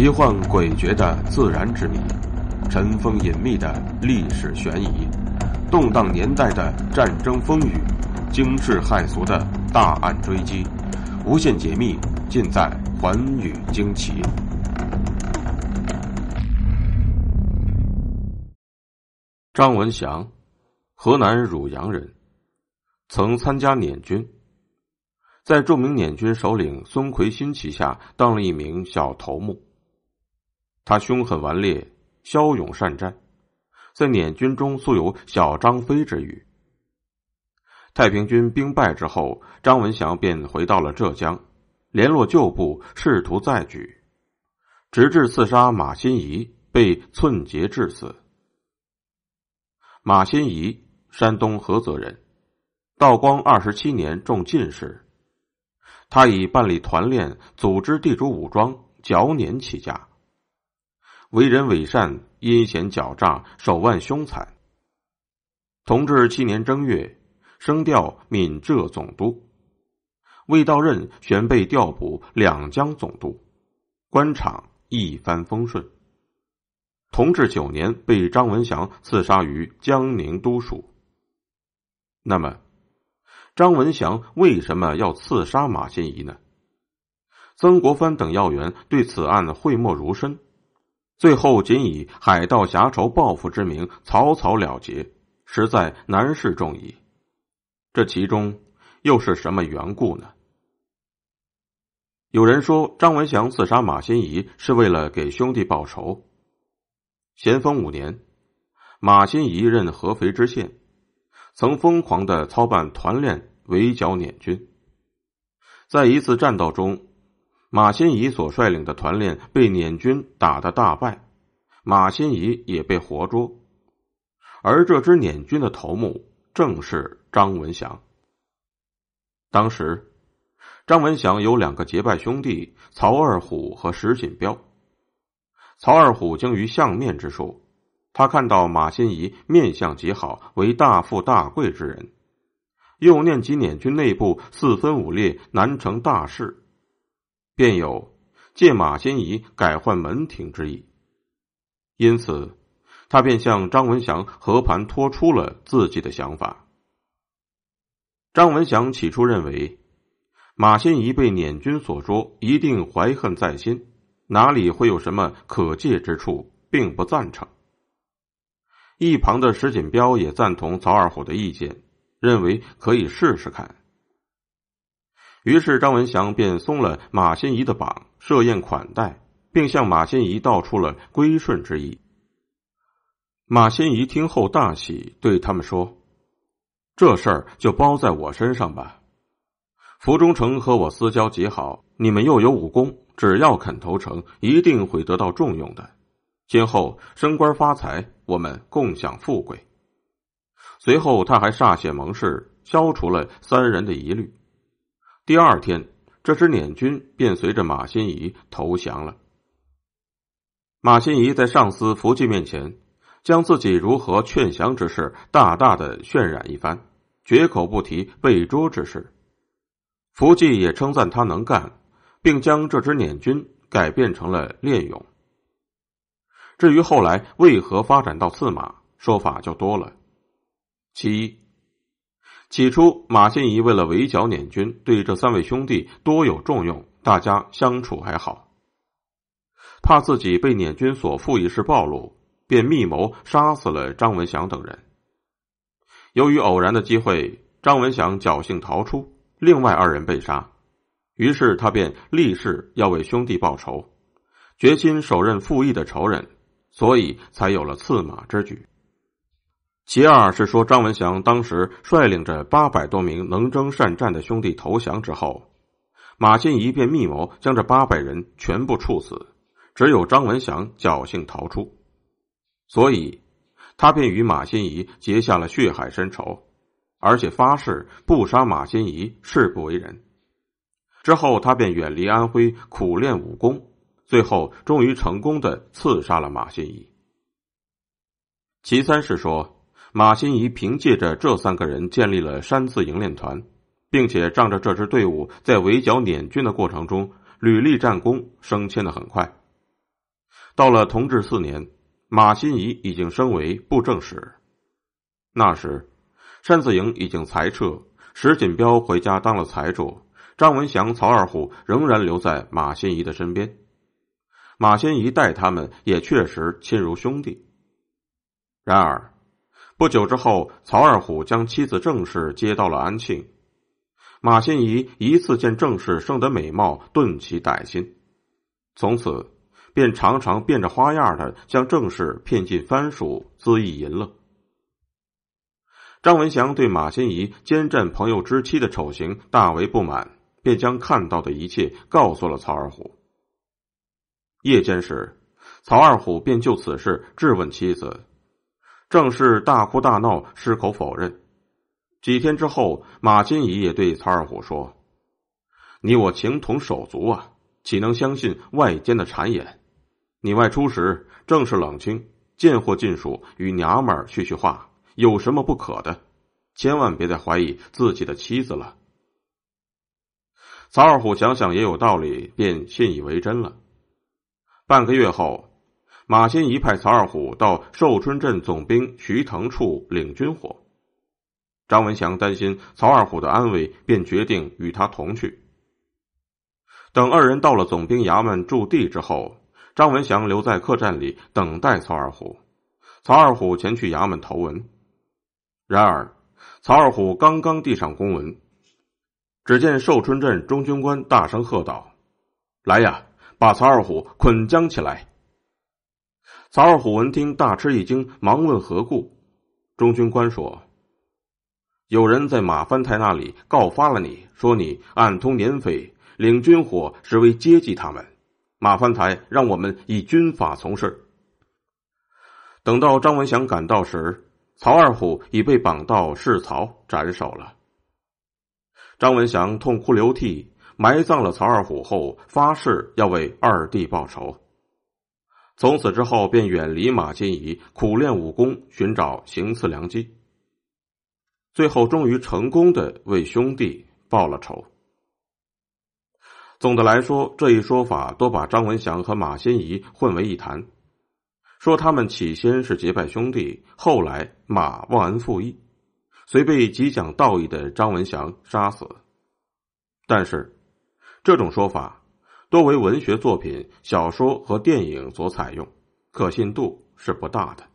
奇幻诡谲的自然之谜，尘封隐秘的历史悬疑，动荡年代的战争风雨，惊世骇俗的大案追击，无限解密尽在《寰宇惊奇》。张文祥，河南汝阳人，曾参加捻军，在著名捻军首领孙奎新旗下当了一名小头目。他凶狠顽劣，骁勇善战，在捻军中素有“小张飞”之誉。太平军兵败之后，张文祥便回到了浙江，联络旧部，试图再举，直至刺杀马新贻，被寸节致死。马新贻，山东菏泽人，道光二十七年中进士。他以办理团练、组织地主武装、剿捻起家。为人伪善，阴险狡诈，手腕凶残。同治七年正月，升调闽浙总督，未到任，旋被调补两江总督，官场一帆风顺。同治九年，被张文祥刺杀于江宁都署。那么，张文祥为什么要刺杀马新贻呢？曾国藩等要员对此案讳莫如深。最后仅以海盗侠仇报复之名草草了结，实在难事众矣。这其中又是什么缘故呢？有人说张文祥刺杀马新贻是为了给兄弟报仇。咸丰五年，马新贻任合肥知县，曾疯狂的操办团练围剿捻军，在一次战斗中。马新贻所率领的团练被捻军打得大败，马新贻也被活捉，而这支捻军的头目正是张文祥。当时，张文祥有两个结拜兄弟曹二虎和石锦彪。曹二虎精于相面之术，他看到马新贻面相极好，为大富大贵之人，又念及捻军内部四分五裂，难成大事。便有借马新贻改换门庭之意，因此他便向张文祥和盘托出了自己的想法。张文祥起初认为马新贻被捻军所捉，一定怀恨在心，哪里会有什么可借之处，并不赞成。一旁的石锦彪也赞同曹二虎的意见，认为可以试试看。于是张文祥便松了马新贻的绑，设宴款待，并向马新贻道出了归顺之意。马新贻听后大喜，对他们说：“这事儿就包在我身上吧。福中诚和我私交极好，你们又有武功，只要肯投诚，一定会得到重用的。今后升官发财，我们共享富贵。”随后他还歃血盟誓，消除了三人的疑虑。第二天，这支捻军便随着马新贻投降了。马新贻在上司福晋面前，将自己如何劝降之事大大的渲染一番，绝口不提被捉之事。福晋也称赞他能干，并将这支捻军改变成了练勇。至于后来为何发展到刺马，说法就多了。其一。起初，马新贻为了围剿捻军，对这三位兄弟多有重用，大家相处还好。怕自己被捻军所负一事暴露，便密谋杀死了张文祥等人。由于偶然的机会，张文祥侥幸逃出，另外二人被杀。于是他便立誓要为兄弟报仇，决心手刃负义的仇人，所以才有了刺马之举。其二是说，张文祥当时率领着八百多名能征善战的兄弟投降之后，马新贻便密谋将这八百人全部处死，只有张文祥侥幸逃出，所以他便与马新贻结下了血海深仇，而且发誓不杀马新贻誓不为人。之后，他便远离安徽，苦练武功，最后终于成功的刺杀了马新贻。其三是说。马新贻凭借着这三个人建立了山字营练团，并且仗着这支队伍在围剿捻军的过程中屡立战功，升迁的很快，到了同治四年，马新贻已经升为布政使。那时，山子营已经裁撤，石锦标回家当了财主，张文祥、曹二虎仍然留在马新贻的身边。马新贻待他们也确实亲如兄弟。然而，不久之后，曹二虎将妻子郑氏接到了安庆。马新贻一次见郑氏生得美貌，顿起歹心，从此便常常变着花样的将郑氏骗进藩署，恣意淫乐。张文祥对马新贻奸占朋友之妻的丑行大为不满，便将看到的一切告诉了曹二虎。夜间时，曹二虎便就此事质问妻子。正是大哭大闹，矢口否认。几天之后，马金仪也对曹二虎说：“你我情同手足啊，岂能相信外间的谗言？你外出时正是冷清，见货尽数，与娘们儿叙叙话，有什么不可的？千万别再怀疑自己的妻子了。”曹二虎想想也有道理，便信以为真了。半个月后。马新贻派曹二虎到寿春镇总兵徐腾处领军火。张文祥担心曹二虎的安危，便决定与他同去。等二人到了总兵衙门驻地之后，张文祥留在客栈里等待曹二虎。曹二虎前去衙门投文。然而，曹二虎刚刚递上公文，只见寿春镇中军官大声喝道：“来呀，把曹二虎捆将起来！”曹二虎闻听，大吃一惊，忙问何故。中军官说：“有人在马藩台那里告发了你，说你暗通年匪，领军火实为接济他们。马藩台让我们以军法从事。”等到张文祥赶到时，曹二虎已被绑到市曹斩首了。张文祥痛哭流涕，埋葬了曹二虎后，发誓要为二弟报仇。从此之后，便远离马新贻，苦练武功，寻找行刺良机。最后，终于成功的为兄弟报了仇。总的来说，这一说法都把张文祥和马新贻混为一谈，说他们起先是结拜兄弟，后来马忘恩负义，遂被极讲道义的张文祥杀死。但是，这种说法。多为文学作品、小说和电影所采用，可信度是不大的。